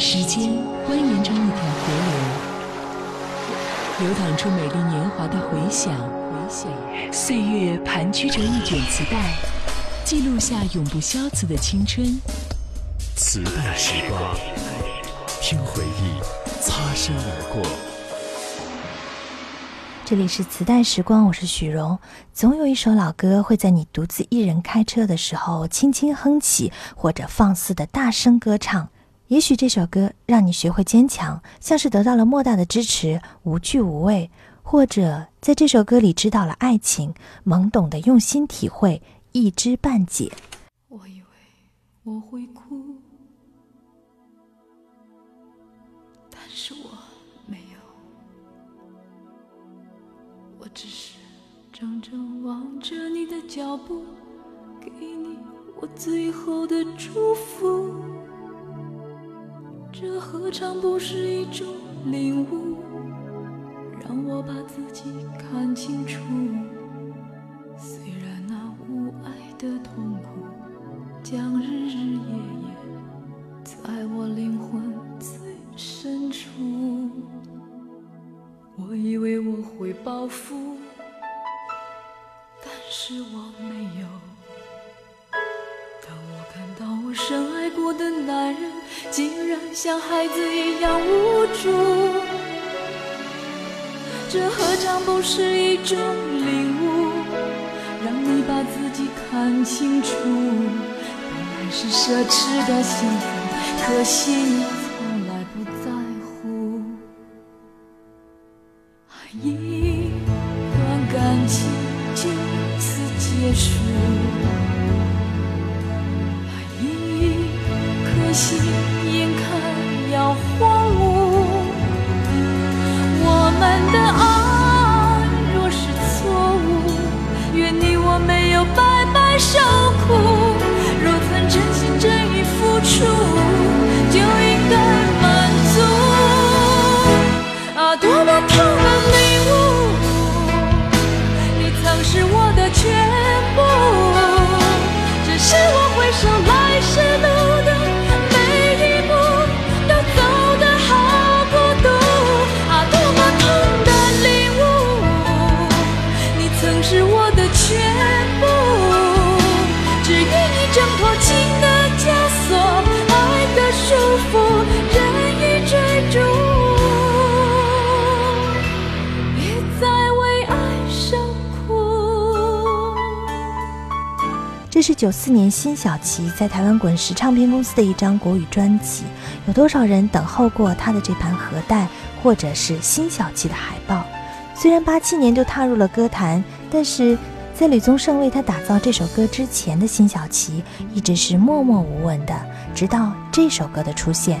时间蜿蜒成一条河流，流淌出美丽年华的回响。岁月盘曲着一卷磁带，记录下永不消磁的青春。磁带时光，听回忆擦身而过。这里是磁带时光，我是许荣。总有一首老歌会在你独自一人开车的时候轻轻哼起，或者放肆的大声歌唱。也许这首歌让你学会坚强，像是得到了莫大的支持，无惧无畏；或者在这首歌里知道了爱情，懵懂的用心体会，一知半解。我以为我会哭，但是我没有，我只是怔怔望着你的脚步，给你我最后的祝福。这何尝不是一种领悟，让我把自己看清楚。像孩子一样无助，这何尝不是一种领悟？让你把自己看清楚，本来是奢侈的幸福，可惜的爱是九四年辛晓琪在台湾滚石唱片公司的一张国语专辑。有多少人等候过他的这盘盒带，或者是辛晓琪的海报？虽然八七年就踏入了歌坛，但是在吕宗盛为他打造这首歌之前的辛晓琪，一直是默默无闻的。直到这首歌的出现。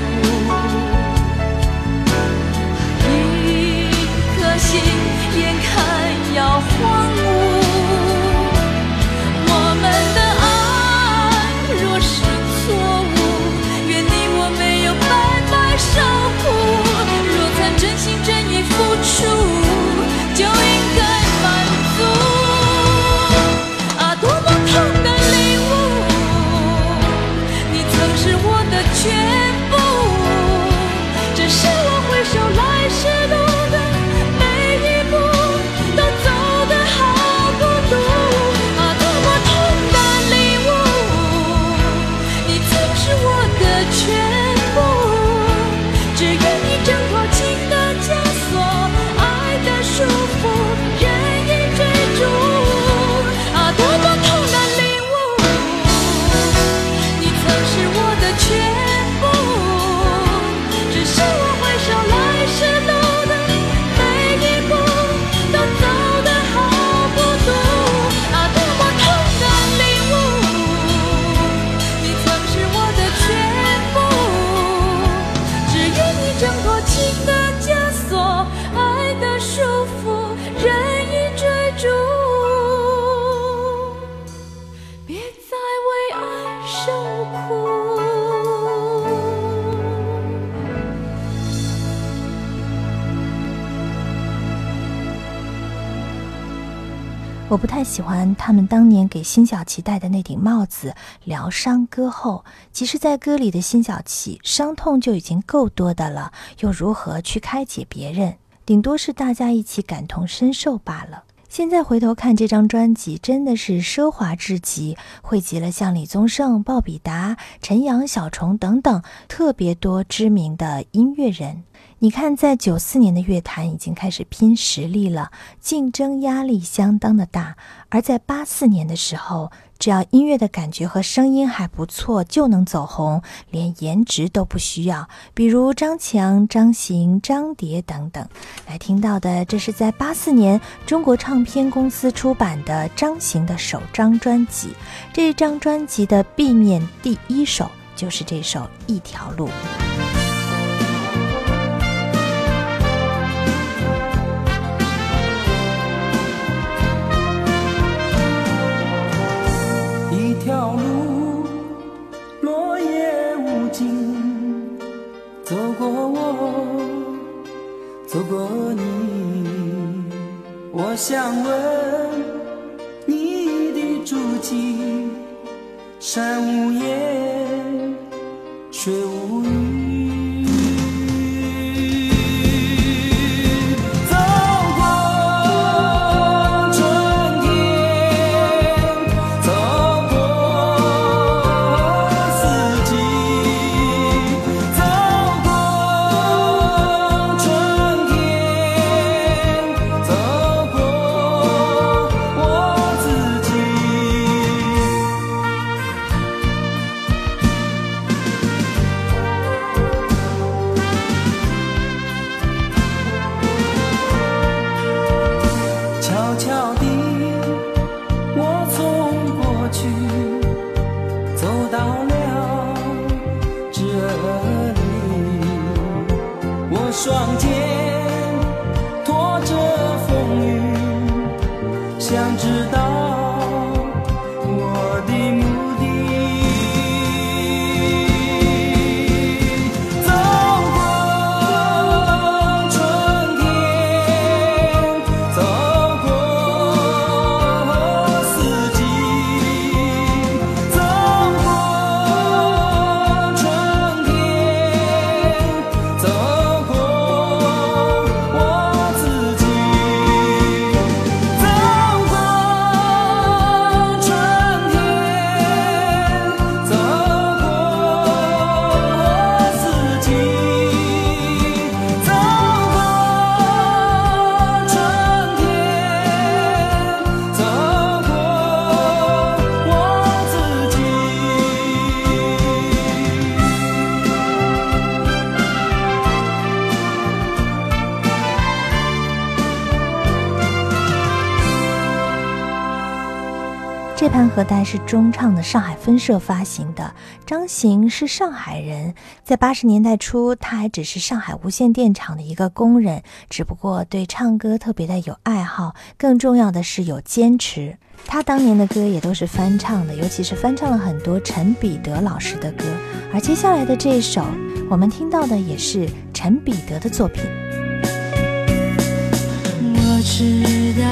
眼看要荒我不太喜欢他们当年给辛晓琪戴的那顶帽子。疗伤歌后，其实，在歌里的辛晓琪伤痛就已经够多的了，又如何去开解别人？顶多是大家一起感同身受罢了。现在回头看这张专辑，真的是奢华至极，汇集了像李宗盛、鲍比达、陈阳、小虫等等特别多知名的音乐人。你看，在九四年的乐坛已经开始拼实力了，竞争压力相当的大；而在八四年的时候，只要音乐的感觉和声音还不错，就能走红，连颜值都不需要。比如张强、张行、张蝶等等。来听到的，这是在八四年中国唱片公司出版的张行的首张专辑，这张专辑的 B 面第一首就是这首《一条路》。条路，落叶无尽，走过我，走过你。我想问你的足迹，山无言，水无上天，拖着风雨，想知道。潘和丹是中唱的上海分社发行的。张行是上海人，在八十年代初，他还只是上海无线电厂的一个工人，只不过对唱歌特别的有爱好，更重要的是有坚持。他当年的歌也都是翻唱的，尤其是翻唱了很多陈彼得老师的歌。而接下来的这一首，我们听到的也是陈彼得的作品。我知道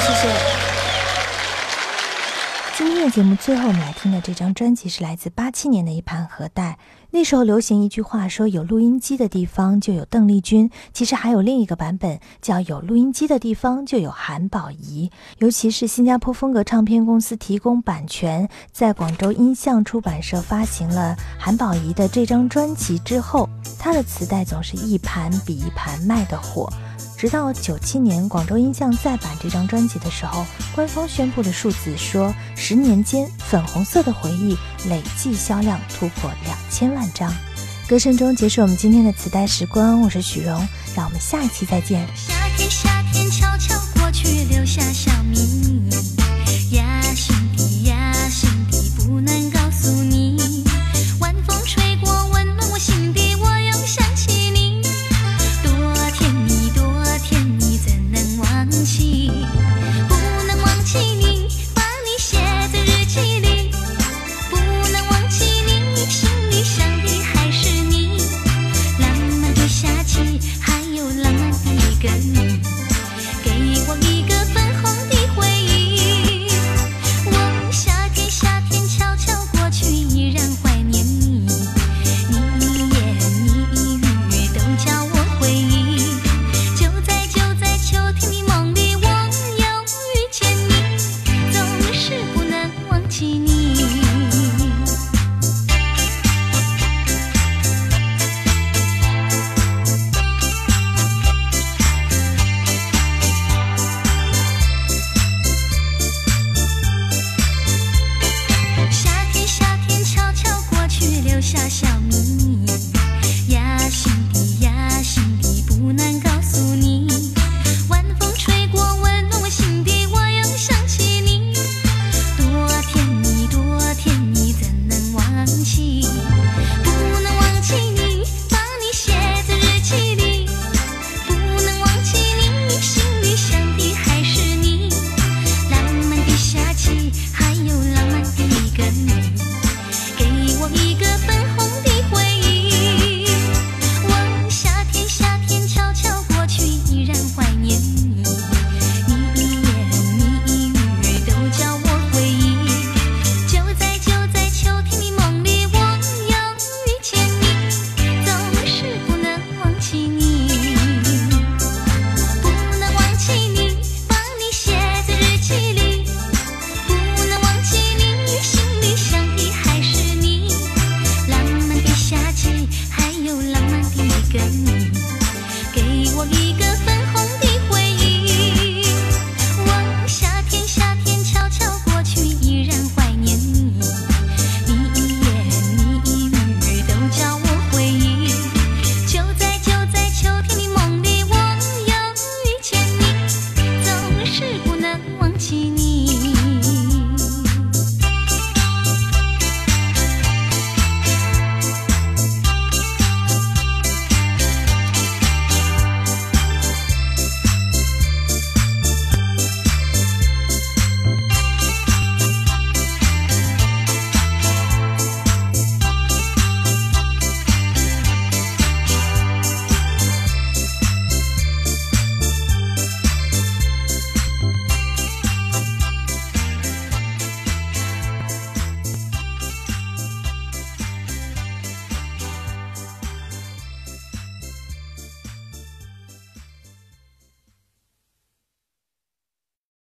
谢谢。今天的节目最后，我们来听的这张专辑是来自八七年的一盘盒带。那时候流行一句话说：“有录音机的地方就有邓丽君。”其实还有另一个版本，叫“有录音机的地方就有韩宝仪”。尤其是新加坡风格唱片公司提供版权，在广州音像出版社发行了韩宝仪的这张专辑之后，她的磁带总是一盘比一盘卖的火。直到九七年广州音像再版这张专辑的时候，官方宣布的数字说，十年间《粉红色的回忆》累计销量突破两千万张。歌声中结束我们今天的磁带时光，我是许荣，让我们下一期再见。夏天，夏天悄悄过去，留下小